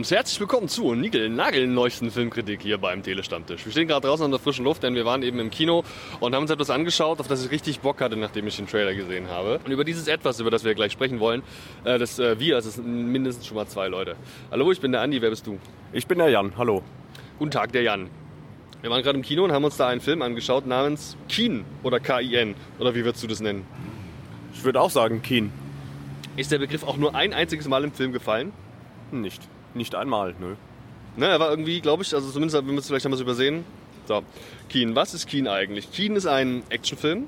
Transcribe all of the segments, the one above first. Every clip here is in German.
und herzlich willkommen zu Nigel Nagel neuesten Filmkritik hier beim Telestammtisch. Wir stehen gerade draußen an der frischen Luft, denn wir waren eben im Kino und haben uns etwas angeschaut, auf das ich richtig Bock hatte, nachdem ich den Trailer gesehen habe. Und über dieses Etwas, über das wir gleich sprechen wollen, äh, das äh, wir, also es sind mindestens schon mal zwei Leute. Hallo, ich bin der Andi, wer bist du? Ich bin der Jan, hallo. Guten Tag, der Jan. Wir waren gerade im Kino und haben uns da einen Film angeschaut namens Keen oder K-I-N. Oder wie würdest du das nennen? Ich würde auch sagen Keen. Ist der Begriff auch nur ein einziges Mal im Film gefallen? Nicht. Nicht einmal, nö. Ne, er war irgendwie, glaube ich, also zumindest, wir müssen vielleicht haben wir es übersehen. So, Keen. Was ist Keen eigentlich? Keen ist ein Actionfilm.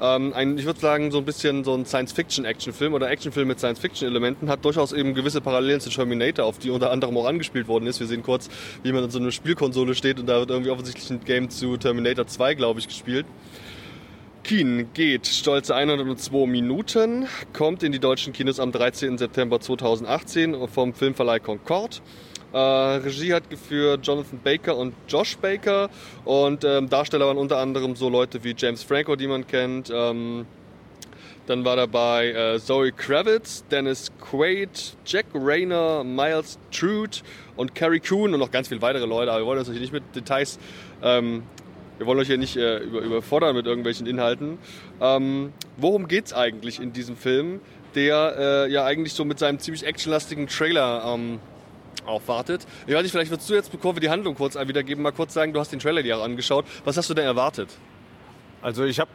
Ähm, ein, ich würde sagen, so ein bisschen so ein Science-Fiction-Actionfilm oder Actionfilm mit Science-Fiction-Elementen. Hat durchaus eben gewisse Parallelen zu Terminator, auf die unter anderem auch angespielt worden ist. Wir sehen kurz, wie man in so einer Spielkonsole steht und da wird irgendwie offensichtlich ein Game zu Terminator 2, glaube ich, gespielt. Keen geht stolze 102 Minuten, kommt in die deutschen Kinos am 13. September 2018 vom Filmverleih Concord. Äh, Regie hat geführt Jonathan Baker und Josh Baker und ähm, Darsteller waren unter anderem so Leute wie James Franco, die man kennt. Ähm, dann war dabei äh, Zoe Kravitz, Dennis Quaid, Jack Rayner, Miles Trude und Carrie Coon und noch ganz viele weitere Leute. Aber wir wollen uns natürlich nicht mit Details ähm, wir wollen euch hier nicht äh, über, überfordern mit irgendwelchen Inhalten. Ähm, worum es eigentlich in diesem Film, der äh, ja eigentlich so mit seinem ziemlich actionlastigen Trailer ähm, aufwartet? Ich weiß nicht, vielleicht würdest du jetzt, bevor wir die Handlung kurz wiedergeben, mal kurz sagen, du hast den Trailer dir angeschaut. Was hast du denn erwartet? Also ich habe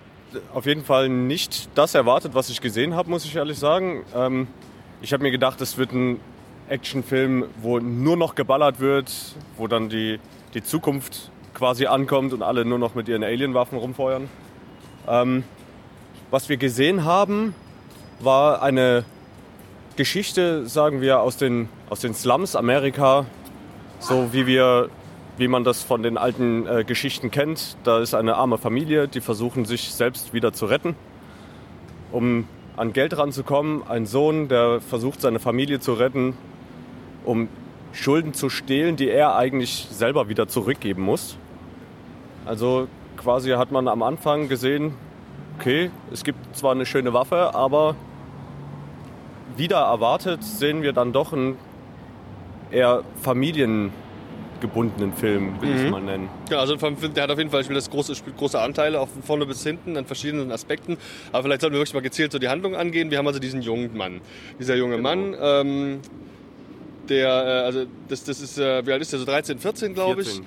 auf jeden Fall nicht das erwartet, was ich gesehen habe, muss ich ehrlich sagen. Ähm, ich habe mir gedacht, es wird ein Actionfilm, wo nur noch geballert wird, wo dann die, die Zukunft quasi ankommt und alle nur noch mit ihren Alienwaffen rumfeuern. Ähm, was wir gesehen haben, war eine Geschichte, sagen wir, aus den, aus den Slums Amerika, so wie wir wie man das von den alten äh, Geschichten kennt. Da ist eine arme Familie, die versuchen sich selbst wieder zu retten, um an Geld ranzukommen. Ein Sohn, der versucht seine Familie zu retten, um Schulden zu stehlen, die er eigentlich selber wieder zurückgeben muss. Also quasi hat man am Anfang gesehen, okay, es gibt zwar eine schöne Waffe, aber wieder erwartet sehen wir dann doch einen eher familiengebundenen Film, will mhm. ich es mal nennen. Ja, also der hat auf jeden Fall das große, große Anteile, auch von vorne bis hinten, an verschiedenen Aspekten. Aber vielleicht sollten wir wirklich mal gezielt so die Handlung angehen. Wir haben also diesen jungen Mann. Dieser junge genau. Mann, ähm, der, äh, also das, das ist, äh, wie alt ist der, so 13, 14 glaube ich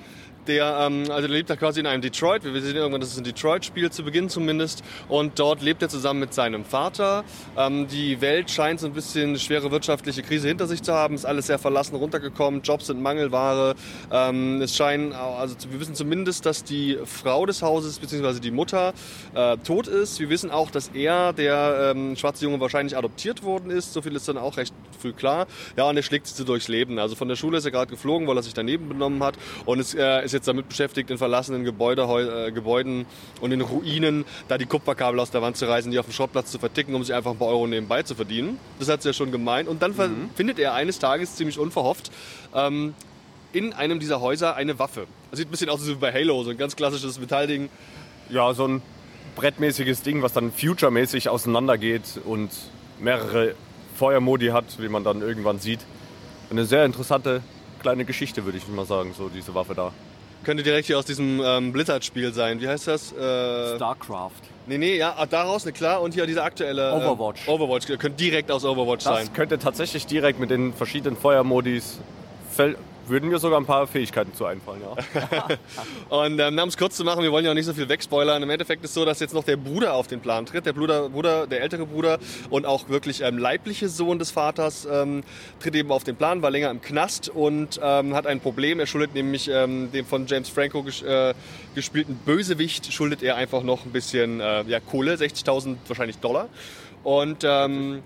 der, ähm, also der lebt da quasi in einem Detroit. Wir sehen irgendwann, dass es ein Detroit-Spiel zu Beginn zumindest. Und dort lebt er zusammen mit seinem Vater. Ähm, die Welt scheint so ein bisschen eine schwere wirtschaftliche Krise hinter sich zu haben. Ist alles sehr verlassen runtergekommen. Jobs sind Mangelware. Ähm, es scheinen, also wir wissen zumindest, dass die Frau des Hauses bzw. die Mutter äh, tot ist. Wir wissen auch, dass er, der ähm, schwarze Junge, wahrscheinlich adoptiert worden ist. So viel ist dann auch recht früh klar. Ja, und er schlägt sich durchs Leben. Also von der Schule ist er gerade geflogen, weil er sich daneben benommen hat. Und es äh, ist jetzt damit beschäftigt, in verlassenen Gebäude, äh, Gebäuden und in Ruinen da die Kupferkabel aus der Wand zu reißen, die auf dem Schrottplatz zu verticken, um sich einfach ein paar Euro nebenbei zu verdienen. Das hat sie ja schon gemeint. Und dann mhm. findet er eines Tages ziemlich unverhofft ähm, in einem dieser Häuser eine Waffe. Das sieht ein bisschen aus wie bei Halo, so ein ganz klassisches Metallding. Ja, so ein brettmäßiges Ding, was dann future-mäßig auseinandergeht und mehrere Feuermodi hat, wie man dann irgendwann sieht. Eine sehr interessante kleine Geschichte, würde ich mal sagen, so diese Waffe da. Könnte direkt hier aus diesem ähm, Blizzard-Spiel sein. Wie heißt das? Äh, StarCraft. Nee, nee, ja, ah, daraus, ne, klar. Und hier dieser aktuelle. Äh, Overwatch. Äh, Overwatch, könnte direkt aus Overwatch das sein. Das könnte tatsächlich direkt mit den verschiedenen Feuermodis würden mir sogar ein paar Fähigkeiten zu einfallen, ja. und ähm, um es kurz zu machen, wir wollen ja auch nicht so viel wegspoilern. Im Endeffekt ist es so, dass jetzt noch der Bruder auf den Plan tritt. Der Bruder, Bruder der ältere Bruder und auch wirklich ähm, leibliche Sohn des Vaters ähm, tritt eben auf den Plan, war länger im Knast und ähm, hat ein Problem. Er schuldet nämlich ähm, dem von James Franco ges äh, gespielten Bösewicht, schuldet er einfach noch ein bisschen äh, ja, Kohle, 60.000 wahrscheinlich Dollar. Und ähm,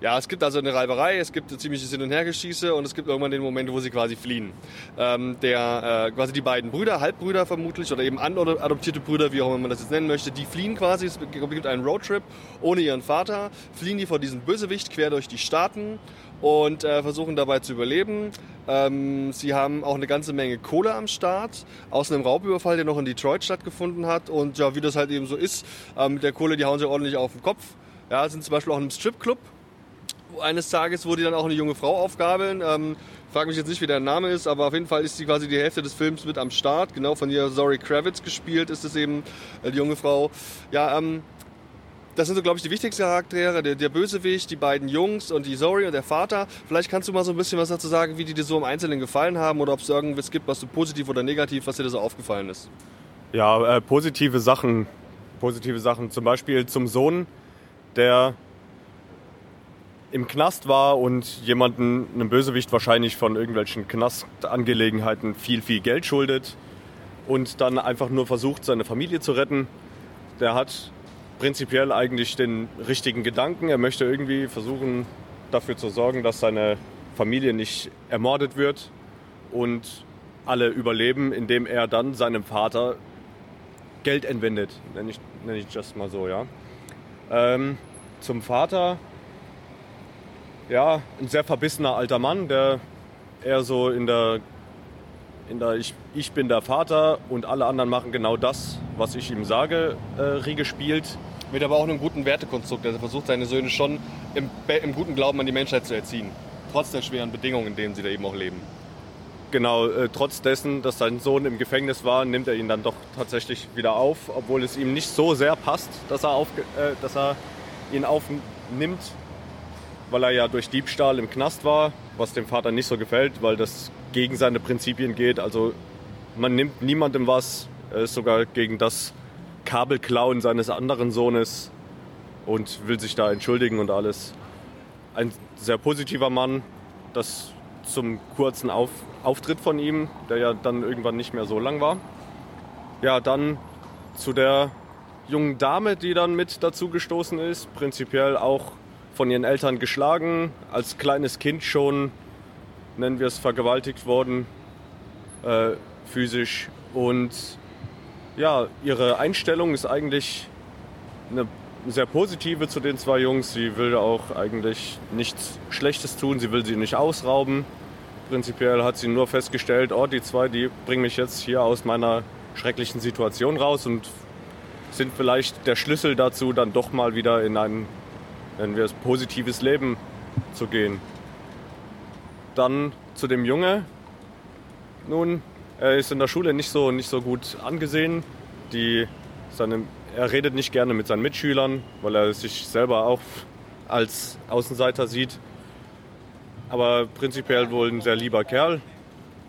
ja, es gibt also eine Reiberei, es gibt ein ziemliches Hin- und Hergeschieße und es gibt irgendwann den Moment, wo sie quasi fliehen. Ähm, der, äh, quasi die beiden Brüder, Halbbrüder vermutlich, oder eben adoptierte Brüder, wie auch immer man das jetzt nennen möchte, die fliehen quasi, es gibt einen Roadtrip ohne ihren Vater, fliehen die vor diesem Bösewicht quer durch die Staaten und äh, versuchen dabei zu überleben. Ähm, sie haben auch eine ganze Menge Kohle am Start aus einem Raubüberfall, der noch in Detroit stattgefunden hat. Und ja, wie das halt eben so ist, äh, mit der Kohle, die hauen sie ordentlich auf den Kopf. Ja, sind zum Beispiel auch in einem Stripclub eines Tages, wo die dann auch eine junge Frau aufgabeln. Ähm, frage mich jetzt nicht, wie der Name ist, aber auf jeden Fall ist sie quasi die Hälfte des Films mit am Start. Genau von ihr Zoe Kravitz gespielt ist es eben, äh, die junge Frau. Ja, ähm, das sind so, glaube ich, die wichtigsten Charaktere. Der, der, Bösewicht, die beiden Jungs und die Zoe und der Vater. Vielleicht kannst du mal so ein bisschen was dazu sagen, wie die dir so im Einzelnen gefallen haben oder ob es irgendwas gibt, was du positiv oder negativ, was dir da so aufgefallen ist. Ja, äh, positive Sachen. Positive Sachen. Zum Beispiel zum Sohn, der im Knast war und jemanden, einem Bösewicht wahrscheinlich von irgendwelchen Knastangelegenheiten viel, viel Geld schuldet und dann einfach nur versucht, seine Familie zu retten. Der hat prinzipiell eigentlich den richtigen Gedanken. Er möchte irgendwie versuchen, dafür zu sorgen, dass seine Familie nicht ermordet wird und alle überleben, indem er dann seinem Vater Geld entwendet. Nenne ich, nenne ich das mal so, ja. Ähm, zum Vater ja, ein sehr verbissener alter Mann, der eher so in der, in der ich, ich bin der Vater und alle anderen machen genau das, was ich ihm sage, äh, Riege spielt. Mit aber auch einem guten Wertekonstrukt. Er versucht seine Söhne schon im, im guten Glauben an die Menschheit zu erziehen. Trotz der schweren Bedingungen, in denen sie da eben auch leben. Genau, äh, trotz dessen, dass sein Sohn im Gefängnis war, nimmt er ihn dann doch tatsächlich wieder auf, obwohl es ihm nicht so sehr passt, dass er, auf, äh, dass er ihn aufnimmt weil er ja durch Diebstahl im Knast war, was dem Vater nicht so gefällt, weil das gegen seine Prinzipien geht. Also man nimmt niemandem was, er ist sogar gegen das Kabelklauen seines anderen Sohnes und will sich da entschuldigen und alles. Ein sehr positiver Mann, das zum kurzen Auf Auftritt von ihm, der ja dann irgendwann nicht mehr so lang war. Ja, dann zu der jungen Dame, die dann mit dazu gestoßen ist, prinzipiell auch von ihren Eltern geschlagen, als kleines Kind schon, nennen wir es, vergewaltigt worden, äh, physisch. Und ja, ihre Einstellung ist eigentlich eine sehr positive zu den zwei Jungs. Sie will auch eigentlich nichts Schlechtes tun, sie will sie nicht ausrauben. Prinzipiell hat sie nur festgestellt, oh, die zwei, die bringen mich jetzt hier aus meiner schrecklichen Situation raus und sind vielleicht der Schlüssel dazu, dann doch mal wieder in einen nennen wir es, positives Leben zu gehen. Dann zu dem Junge. Nun, er ist in der Schule nicht so, nicht so gut angesehen. Die, seine, er redet nicht gerne mit seinen Mitschülern, weil er sich selber auch als Außenseiter sieht. Aber prinzipiell wohl ein sehr lieber Kerl,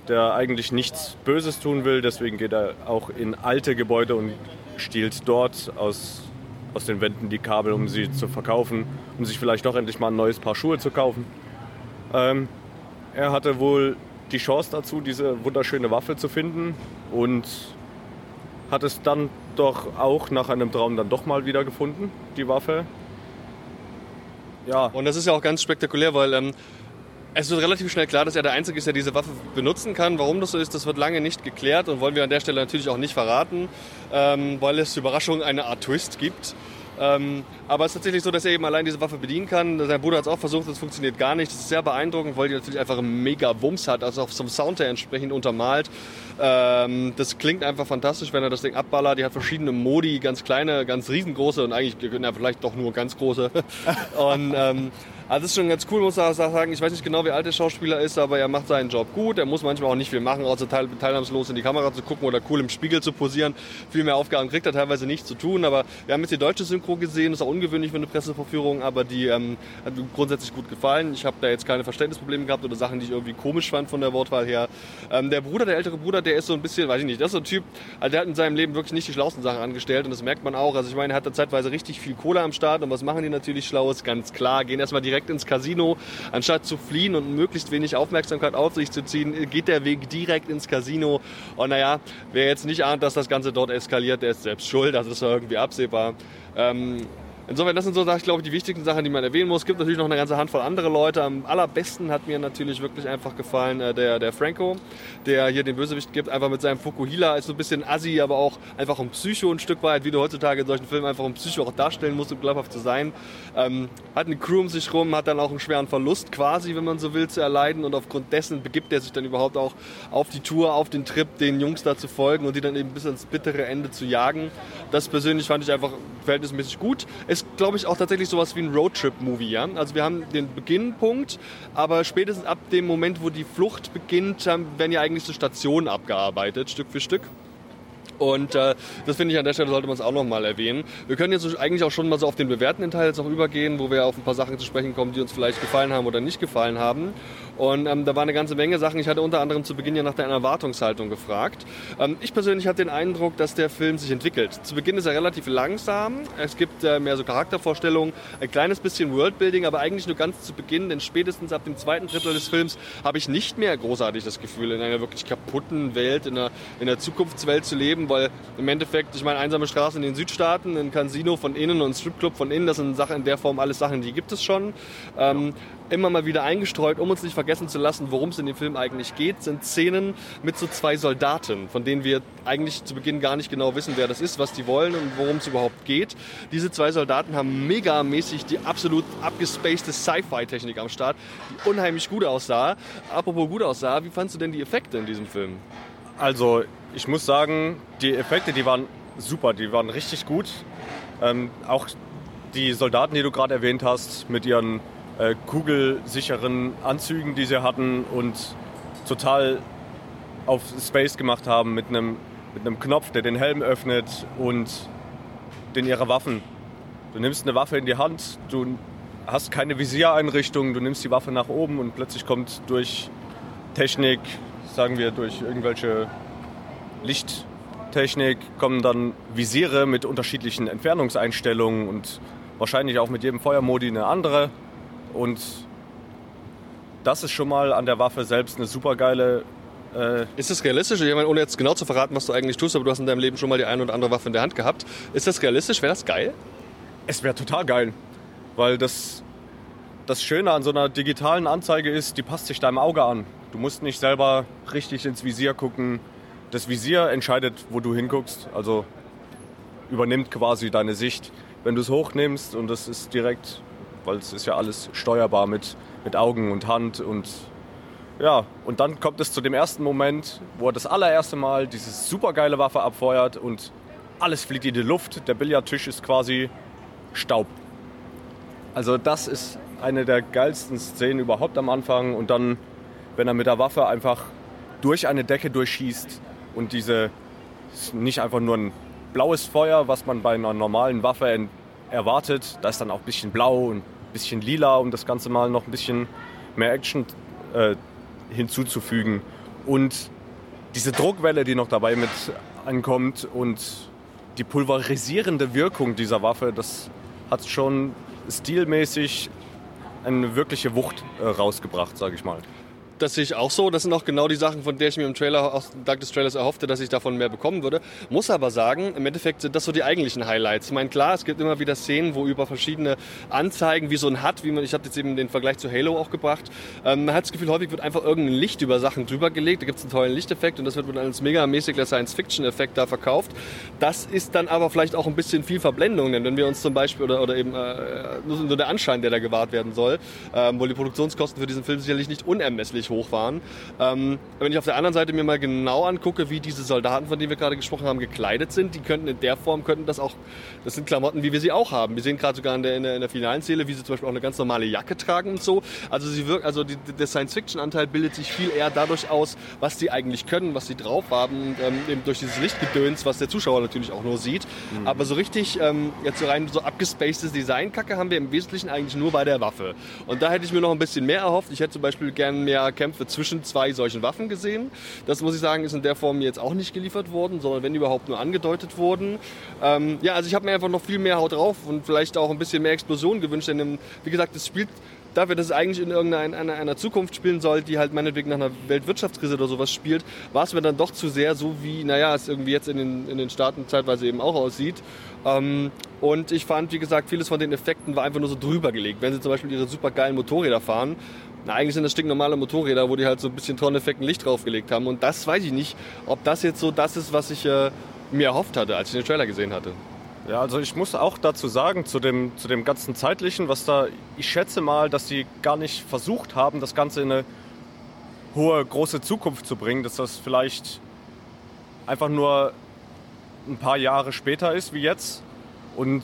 der eigentlich nichts Böses tun will. Deswegen geht er auch in alte Gebäude und stiehlt dort aus aus den Wänden die Kabel, um sie zu verkaufen, um sich vielleicht doch endlich mal ein neues Paar Schuhe zu kaufen. Ähm, er hatte wohl die Chance dazu, diese wunderschöne Waffe zu finden und hat es dann doch auch nach einem Traum dann doch mal wieder gefunden, die Waffe. Ja. Und das ist ja auch ganz spektakulär, weil ähm, es wird relativ schnell klar, dass er der Einzige ist, der diese Waffe benutzen kann. Warum das so ist, das wird lange nicht geklärt und wollen wir an der Stelle natürlich auch nicht verraten, ähm, weil es Überraschung eine Art Twist gibt. Ähm, aber es ist tatsächlich so, dass er eben allein diese Waffe bedienen kann. Sein Bruder hat es auch versucht, das funktioniert gar nicht. Das ist sehr beeindruckend, weil die natürlich einfach einen mega Wumms hat, also auch zum Sound her entsprechend untermalt. Ähm, das klingt einfach fantastisch, wenn er das Ding abballert. Die hat verschiedene Modi, ganz kleine, ganz riesengroße und eigentlich na, vielleicht doch nur ganz große. und ähm, also das ist schon ganz cool, muss ich sagen. Ich weiß nicht genau, wie alt der Schauspieler ist, aber er macht seinen Job gut. Er muss manchmal auch nicht viel machen, außer teil teilnahmslos in die Kamera zu gucken oder cool im Spiegel zu posieren. Viel mehr Aufgaben kriegt er teilweise nicht zu tun. Aber wir haben jetzt die deutsche Synchro gesehen. Das ist auch ungewöhnlich für eine Presseverführung, aber die ähm, hat mir grundsätzlich gut gefallen. Ich habe da jetzt keine Verständnisprobleme gehabt oder Sachen, die ich irgendwie komisch fand von der Wortwahl her. Ähm, der Bruder, der ältere Bruder, der ist so ein bisschen, weiß ich nicht, das ist so ein Typ, also der hat in seinem Leben wirklich nicht die schlauesten Sachen angestellt und das merkt man auch. Also ich meine, er hat da zeitweise richtig viel Kohle am Start und was machen die natürlich Schlaues? Ganz klar, gehen erstmal direkt ins Casino Anstatt zu fliehen und möglichst wenig Aufmerksamkeit auf sich zu ziehen, geht der Weg direkt ins Casino. Und naja, wer jetzt nicht ahnt, dass das Ganze dort eskaliert, der ist selbst schuld. Das ist irgendwie absehbar. Ähm, Insofern, das sind so, ich glaube, die wichtigsten Sachen, die man erwähnen muss. Es gibt natürlich noch eine ganze Handvoll andere Leute. Am allerbesten hat mir natürlich wirklich einfach gefallen äh, der, der Franco, der hier den Bösewicht gibt, einfach mit seinem Fukuhila als so ein bisschen assi, aber auch einfach um Psycho ein Stück weit, wie du heutzutage in solchen Filmen einfach um Psycho auch darstellen musst, um glaubhaft zu sein. Ähm, hat eine Crew um sich rum, hat dann auch einen schweren Verlust quasi, wenn man so will, zu erleiden und aufgrund dessen begibt er sich dann überhaupt auch auf die Tour, auf den Trip, den Jungs da zu folgen und die dann eben bis ans bittere Ende zu jagen. Das persönlich fand ich einfach verhältnismäßig gut. Es ist, glaube ich, auch tatsächlich sowas wie ein Roadtrip-Movie. Ja? Also wir haben den Beginnpunkt, aber spätestens ab dem Moment, wo die Flucht beginnt, werden ja eigentlich so Stationen abgearbeitet, Stück für Stück. Und äh, das finde ich an der Stelle sollte man es auch nochmal erwähnen. Wir können jetzt eigentlich auch schon mal so auf den bewertenden Teil jetzt auch übergehen, wo wir auf ein paar Sachen zu sprechen kommen, die uns vielleicht gefallen haben oder nicht gefallen haben. Und ähm, da war eine ganze Menge Sachen. Ich hatte unter anderem zu Beginn ja nach der Erwartungshaltung gefragt. Ähm, ich persönlich hatte den Eindruck, dass der Film sich entwickelt. Zu Beginn ist er relativ langsam. Es gibt äh, mehr so Charaktervorstellungen, ein kleines bisschen Worldbuilding, aber eigentlich nur ganz zu Beginn, denn spätestens ab dem zweiten Drittel des Films habe ich nicht mehr großartig das Gefühl, in einer wirklich kaputten Welt, in einer, in einer Zukunftswelt zu leben, weil im Endeffekt, ich meine, einsame Straßen in den Südstaaten, ein Casino von innen und ein Stripclub von innen, das sind Sachen in der Form alles Sachen, die gibt es schon. Ähm, immer mal wieder eingestreut, um uns nicht vergessen zu lassen, worum es in dem Film eigentlich geht, sind Szenen mit so zwei Soldaten, von denen wir eigentlich zu Beginn gar nicht genau wissen, wer das ist, was die wollen und worum es überhaupt geht. Diese zwei Soldaten haben megamäßig die absolut abgespacede Sci-Fi-Technik am Start, die unheimlich gut aussah. Apropos gut aussah, wie fandst du denn die Effekte in diesem Film? Also, ich muss sagen, die Effekte, die waren super, die waren richtig gut. Ähm, auch die Soldaten, die du gerade erwähnt hast, mit ihren äh, kugelsicheren Anzügen, die sie hatten und total auf Space gemacht haben mit einem, mit Knopf, der den Helm öffnet und den ihre Waffen. Du nimmst eine Waffe in die Hand, du hast keine Visiereinrichtung, du nimmst die Waffe nach oben und plötzlich kommt durch Technik, sagen wir durch irgendwelche Lichttechnik, kommen dann Visiere mit unterschiedlichen Entfernungseinstellungen und wahrscheinlich auch mit jedem Feuermodi eine andere. Und das ist schon mal an der Waffe selbst eine super geile. Äh ist das realistisch? Ich meine, ohne jetzt genau zu verraten, was du eigentlich tust, aber du hast in deinem Leben schon mal die eine oder andere Waffe in der Hand gehabt. Ist das realistisch? Wäre das geil? Es wäre total geil. Weil das, das Schöne an so einer digitalen Anzeige ist, die passt sich deinem Auge an. Du musst nicht selber richtig ins Visier gucken. Das Visier entscheidet, wo du hinguckst. Also übernimmt quasi deine Sicht. Wenn du es hochnimmst und das ist direkt weil es ist ja alles steuerbar mit, mit Augen und Hand und ja, und dann kommt es zu dem ersten Moment, wo er das allererste Mal diese supergeile Waffe abfeuert und alles fliegt in die Luft. Der Billardtisch ist quasi Staub. Also das ist eine der geilsten Szenen überhaupt am Anfang. Und dann, wenn er mit der Waffe einfach durch eine Decke durchschießt und diese nicht einfach nur ein blaues Feuer, was man bei einer normalen Waffe erwartet, da ist dann auch ein bisschen blau und bisschen lila, um das Ganze mal noch ein bisschen mehr Action äh, hinzuzufügen. Und diese Druckwelle, die noch dabei mit ankommt und die pulverisierende Wirkung dieser Waffe, das hat schon stilmäßig eine wirkliche Wucht äh, rausgebracht, sage ich mal das sehe ich auch so. Das sind auch genau die Sachen, von der ich mir im Trailer, auch dank des Trailers erhoffte, dass ich davon mehr bekommen würde. Muss aber sagen, im Endeffekt sind das so die eigentlichen Highlights. Ich meine, klar, es gibt immer wieder Szenen, wo über verschiedene Anzeigen, wie so ein HUD, wie man, ich habe jetzt eben den Vergleich zu Halo auch gebracht, ähm, man hat das Gefühl, häufig wird einfach irgendein Licht über Sachen drüber gelegt. Da gibt es einen tollen Lichteffekt und das wird als megamäßiger Science-Fiction-Effekt da verkauft. Das ist dann aber vielleicht auch ein bisschen viel Verblendung, denn wenn wir uns zum Beispiel, oder, oder eben äh, nur der Anschein, der da gewahrt werden soll, ähm, wo die Produktionskosten für diesen Film sicherlich nicht unermesslich ziemlich hoch waren. Ähm, wenn ich auf der anderen Seite mir mal genau angucke, wie diese Soldaten, von denen wir gerade gesprochen haben, gekleidet sind, die könnten in der Form, könnten das auch, das sind Klamotten, wie wir sie auch haben. Wir sehen gerade sogar in der, in der, in der finalen Szene, wie sie zum Beispiel auch eine ganz normale Jacke tragen und so. Also sie wirken, also die, der Science-Fiction-Anteil bildet sich viel eher dadurch aus, was sie eigentlich können, was sie drauf haben, ähm, eben durch dieses Lichtgedöns, was der Zuschauer natürlich auch nur sieht. Mhm. Aber so richtig, ähm, jetzt so rein so abgespacedes Design-Kacke haben wir im Wesentlichen eigentlich nur bei der Waffe. Und da hätte ich mir noch ein bisschen mehr erhofft. Ich hätte zum Beispiel gerne mehr Kämpfe zwischen zwei solchen Waffen gesehen. Das muss ich sagen, ist in der Form jetzt auch nicht geliefert worden, sondern wenn überhaupt nur angedeutet worden. Ähm, ja, also ich habe mir einfach noch viel mehr Haut drauf und vielleicht auch ein bisschen mehr Explosion gewünscht. Denn wie gesagt, das spielt dafür, dass es eigentlich in irgendeiner einer, einer Zukunft spielen soll, die halt meinetwegen nach einer Weltwirtschaftskrise oder sowas spielt, war es mir dann doch zu sehr so wie, naja, es irgendwie jetzt in den, in den Staaten zeitweise eben auch aussieht. Ähm, und ich fand, wie gesagt, vieles von den Effekten war einfach nur so drüber gelegt. Wenn sie zum Beispiel ihre super geilen Motorräder fahren, na, eigentlich sind das stinknormale Motorräder, wo die halt so ein bisschen Tonneffekten Licht draufgelegt haben. Und das weiß ich nicht, ob das jetzt so das ist, was ich äh, mir erhofft hatte, als ich den Trailer gesehen hatte. Ja, also ich muss auch dazu sagen, zu dem, zu dem ganzen Zeitlichen, was da, ich schätze mal, dass sie gar nicht versucht haben, das Ganze in eine hohe, große Zukunft zu bringen, dass das vielleicht einfach nur ein paar Jahre später ist wie jetzt und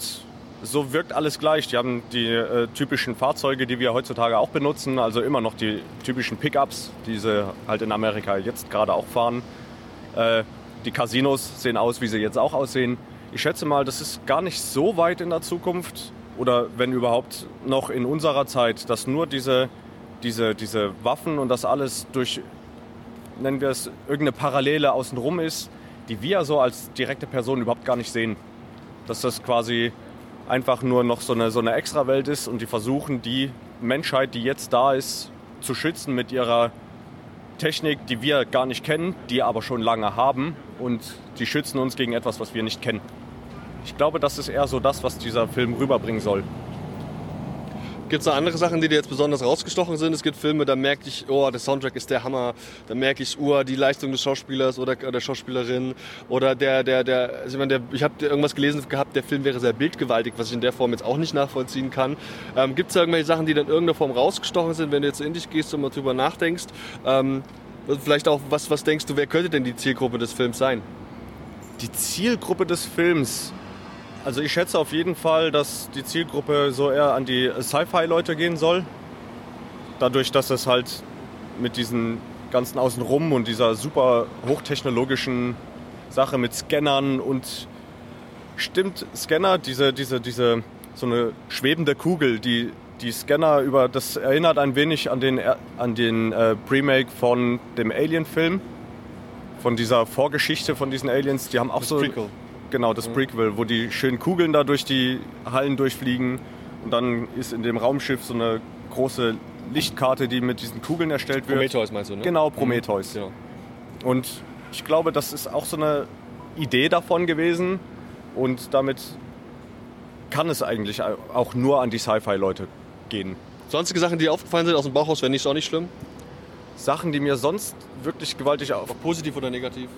so wirkt alles gleich. Die haben die äh, typischen Fahrzeuge, die wir heutzutage auch benutzen, also immer noch die typischen Pickups, die sie halt in Amerika jetzt gerade auch fahren. Äh, die Casinos sehen aus, wie sie jetzt auch aussehen. Ich schätze mal, das ist gar nicht so weit in der Zukunft oder wenn überhaupt noch in unserer Zeit, dass nur diese, diese, diese Waffen und das alles durch, nennen wir es, irgendeine Parallele außenrum ist, die wir so als direkte Person überhaupt gar nicht sehen. Dass das quasi einfach nur noch so eine, so eine Extrawelt ist und die versuchen, die Menschheit, die jetzt da ist, zu schützen mit ihrer Technik, die wir gar nicht kennen, die aber schon lange haben und die schützen uns gegen etwas, was wir nicht kennen. Ich glaube, das ist eher so das, was dieser Film rüberbringen soll. Gibt es noch andere Sachen, die dir jetzt besonders rausgestochen sind? Es gibt Filme, da merke ich, oh, der Soundtrack ist der Hammer. Da merke ich, oh, die Leistung des Schauspielers oder der Schauspielerin. Oder der, der, der, also ich, meine, ich habe irgendwas gelesen gehabt, der Film wäre sehr bildgewaltig, was ich in der Form jetzt auch nicht nachvollziehen kann. Ähm, Gibt es da irgendwelche Sachen, die dann in irgendeiner Form rausgestochen sind, wenn du jetzt in dich gehst und mal drüber nachdenkst? Ähm, vielleicht auch, was, was denkst du, wer könnte denn die Zielgruppe des Films sein? Die Zielgruppe des Films. Also ich schätze auf jeden Fall, dass die Zielgruppe so eher an die Sci-Fi-Leute gehen soll. Dadurch, dass es halt mit diesen ganzen Außenrum und dieser super hochtechnologischen Sache mit Scannern und stimmt Scanner, diese, diese, diese, so eine schwebende Kugel, die die Scanner über, das erinnert ein wenig an den, an den äh, Remake von dem Alien-Film, von dieser Vorgeschichte von diesen Aliens. Die haben auch Das so Prequel. Genau, das Prequel, wo die schönen Kugeln da durch die Hallen durchfliegen. Und dann ist in dem Raumschiff so eine große Lichtkarte, die mit diesen Kugeln erstellt wird. Prometheus meinst du, ne? Genau, Prometheus. Ja. Und ich glaube, das ist auch so eine Idee davon gewesen. Und damit kann es eigentlich auch nur an die Sci-Fi-Leute gehen. Sonstige Sachen, die dir aufgefallen sind aus dem Bauchhaus, wäre nicht auch nicht schlimm? Sachen, die mir sonst wirklich gewaltig auf. Ob positiv oder negativ?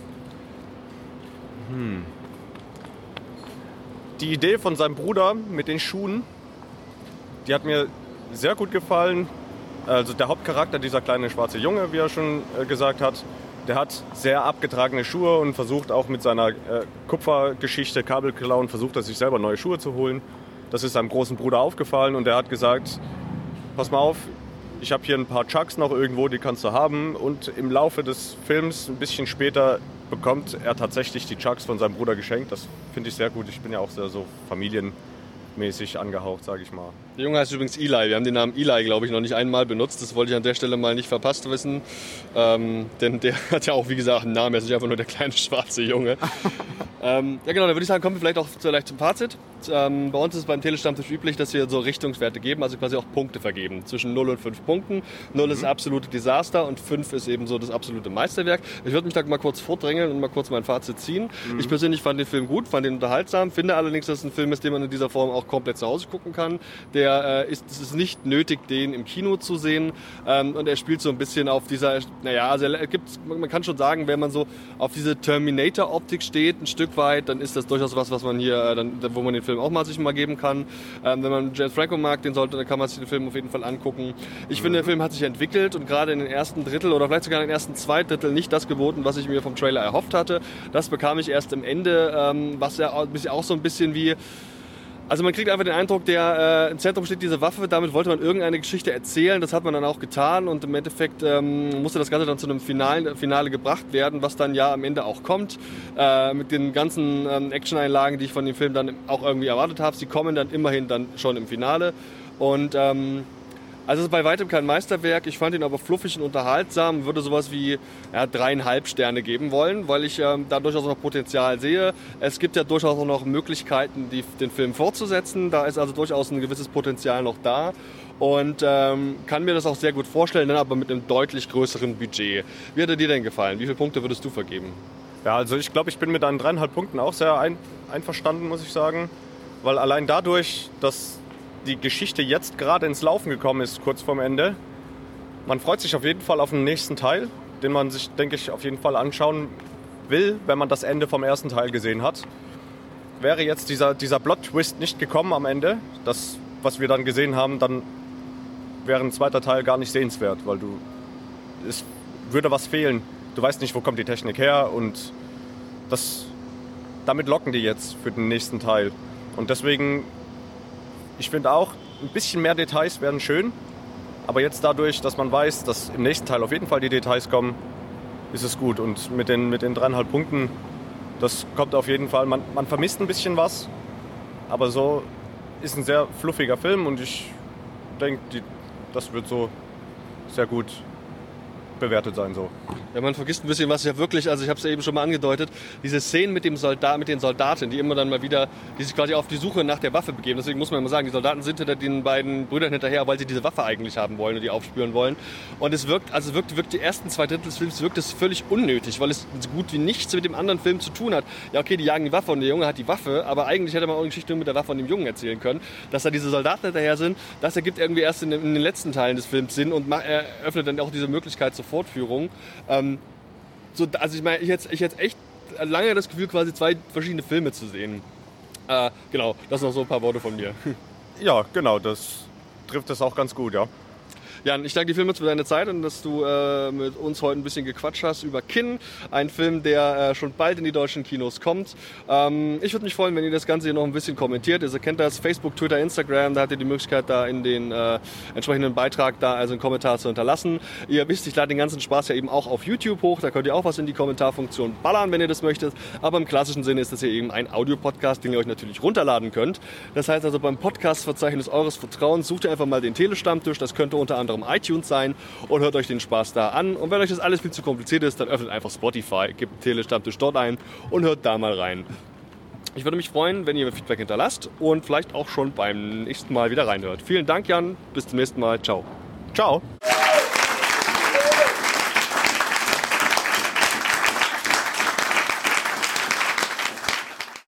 Die Idee von seinem Bruder mit den Schuhen, die hat mir sehr gut gefallen. Also der Hauptcharakter, dieser kleine schwarze Junge, wie er schon äh, gesagt hat, der hat sehr abgetragene Schuhe und versucht auch mit seiner äh, Kupfergeschichte, Kabelklauen, versucht er sich selber neue Schuhe zu holen. Das ist seinem großen Bruder aufgefallen und er hat gesagt, pass mal auf, ich habe hier ein paar Chucks noch irgendwo, die kannst du haben. Und im Laufe des Films, ein bisschen später, bekommt er tatsächlich die Chucks von seinem Bruder geschenkt. Das finde ich sehr gut. Ich bin ja auch sehr so familienmäßig angehaucht, sage ich mal. Der Junge heißt übrigens Eli. Wir haben den Namen Eli, glaube ich, noch nicht einmal benutzt. Das wollte ich an der Stelle mal nicht verpasst wissen. Ähm, denn der hat ja auch, wie gesagt, einen Namen. Er ist nicht einfach nur der kleine schwarze Junge. ähm, ja, genau, da würde ich sagen, kommen wir vielleicht auch vielleicht zum Fazit. Ähm, bei uns ist es beim Telestammtisch üblich, dass wir so Richtungswerte geben, also quasi auch Punkte vergeben. Zwischen 0 und 5 Punkten. 0 ist absolute Desaster und 5 ist eben so das absolute Meisterwerk. Ich würde mich da mal kurz vordrängeln und mal kurz mein Fazit ziehen. Ich persönlich fand den Film gut, fand den unterhaltsam, finde allerdings, dass es ein Film ist, den man in dieser Form auch komplett zu Hause gucken kann. Der äh, ist, es ist nicht nötig, den im Kino zu sehen. Ähm, und er spielt so ein bisschen auf dieser, naja, also er gibt, man kann schon sagen, wenn man so auf diese Terminator-Optik steht, ein Stück weit, dann ist das durchaus was, was man hier, äh, dann, wo man den Film auch mal sich mal geben kann. Ähm, wenn man James Franco mag, den sollte, dann kann man sich den Film auf jeden Fall angucken. Ich finde, der Film hat sich entwickelt und gerade in den ersten Drittel oder vielleicht sogar in den ersten zwei Drittel nicht das geboten, was ich mir vom Trailer erhofft hatte. Das bekam ich erst im Ende, ähm, was ja auch, auch so ein bisschen wie also man kriegt einfach den Eindruck, der äh, im Zentrum steht diese Waffe, damit wollte man irgendeine Geschichte erzählen, das hat man dann auch getan. Und im Endeffekt ähm, musste das Ganze dann zu einem Finale, Finale gebracht werden, was dann ja am Ende auch kommt, äh, mit den ganzen ähm, Action-Einlagen, die ich von dem Film dann auch irgendwie erwartet habe. Sie kommen dann immerhin dann schon im Finale. Und ähm, also es ist bei weitem kein Meisterwerk. Ich fand ihn aber fluffig und unterhaltsam. Würde sowas wie ja, dreieinhalb Sterne geben wollen, weil ich ähm, da durchaus noch Potenzial sehe. Es gibt ja durchaus auch noch Möglichkeiten, die, den Film fortzusetzen. Da ist also durchaus ein gewisses Potenzial noch da. Und ähm, kann mir das auch sehr gut vorstellen, dann aber mit einem deutlich größeren Budget. Wie hat er dir denn gefallen? Wie viele Punkte würdest du vergeben? Ja, also ich glaube, ich bin mit deinen dreieinhalb Punkten auch sehr ein, einverstanden, muss ich sagen. Weil allein dadurch, dass die Geschichte jetzt gerade ins Laufen gekommen ist, kurz vorm Ende, man freut sich auf jeden Fall auf den nächsten Teil, den man sich, denke ich, auf jeden Fall anschauen will, wenn man das Ende vom ersten Teil gesehen hat. Wäre jetzt dieser, dieser Plot-Twist nicht gekommen am Ende, das, was wir dann gesehen haben, dann wäre ein zweiter Teil gar nicht sehenswert, weil du es würde was fehlen. Du weißt nicht, wo kommt die Technik her und das, damit locken die jetzt für den nächsten Teil. Und deswegen ich finde auch, ein bisschen mehr Details wären schön. Aber jetzt dadurch, dass man weiß, dass im nächsten Teil auf jeden Fall die Details kommen, ist es gut. Und mit den, mit den dreieinhalb Punkten, das kommt auf jeden Fall. Man, man vermisst ein bisschen was, aber so ist ein sehr fluffiger Film und ich denke, das wird so sehr gut bewertet sein. So. Ja, man vergisst ein bisschen was ja wirklich, also ich habe es ja eben schon mal angedeutet, diese Szenen mit, dem Soldat, mit den Soldaten, die immer dann mal wieder, die sich quasi auf die Suche nach der Waffe begeben. Deswegen muss man immer sagen, die Soldaten sind hinter den beiden Brüdern hinterher, weil sie diese Waffe eigentlich haben wollen und die aufspüren wollen. Und es wirkt, also wirkt, wirkt die ersten zwei Drittel des Films wirkt es völlig unnötig, weil es so gut wie nichts mit dem anderen Film zu tun hat. Ja, okay, die jagen die Waffe und der Junge hat die Waffe, aber eigentlich hätte man auch eine Geschichte mit der Waffe und dem Jungen erzählen können. Dass da diese Soldaten hinterher sind, das ergibt irgendwie erst in den, letzten Teilen des Films Sinn und eröffnet dann auch diese Möglichkeit zur Fortführung. Ähm, so, also ich meine, ich hätte, ich echt lange das Gefühl, quasi zwei verschiedene Filme zu sehen. Äh, genau, das sind noch so ein paar Worte von mir. Ja, genau, das trifft das auch ganz gut, ja. Jan, ich danke dir vielmals für deine Zeit und dass du äh, mit uns heute ein bisschen gequatscht hast über Kin, ein Film, der äh, schon bald in die deutschen Kinos kommt. Ähm, ich würde mich freuen, wenn ihr das Ganze hier noch ein bisschen kommentiert. Ihr kennt das, Facebook, Twitter, Instagram, da habt ihr die Möglichkeit, da in den äh, entsprechenden Beitrag da also einen Kommentar zu hinterlassen. Ihr wisst, ich lade den ganzen Spaß ja eben auch auf YouTube hoch, da könnt ihr auch was in die Kommentarfunktion ballern, wenn ihr das möchtet. Aber im klassischen Sinne ist das hier eben ein Audiopodcast, den ihr euch natürlich runterladen könnt. Das heißt also beim Podcast-Verzeichnis eures Vertrauens sucht ihr einfach mal den Telestammtisch, das könnte unter anderem anderem iTunes sein und hört euch den Spaß da an. Und wenn euch das alles viel zu kompliziert ist, dann öffnet einfach Spotify, gebt Telestammtisch dort ein und hört da mal rein. Ich würde mich freuen, wenn ihr Feedback hinterlasst und vielleicht auch schon beim nächsten Mal wieder reinhört. Vielen Dank, Jan. Bis zum nächsten Mal. Ciao. Ciao.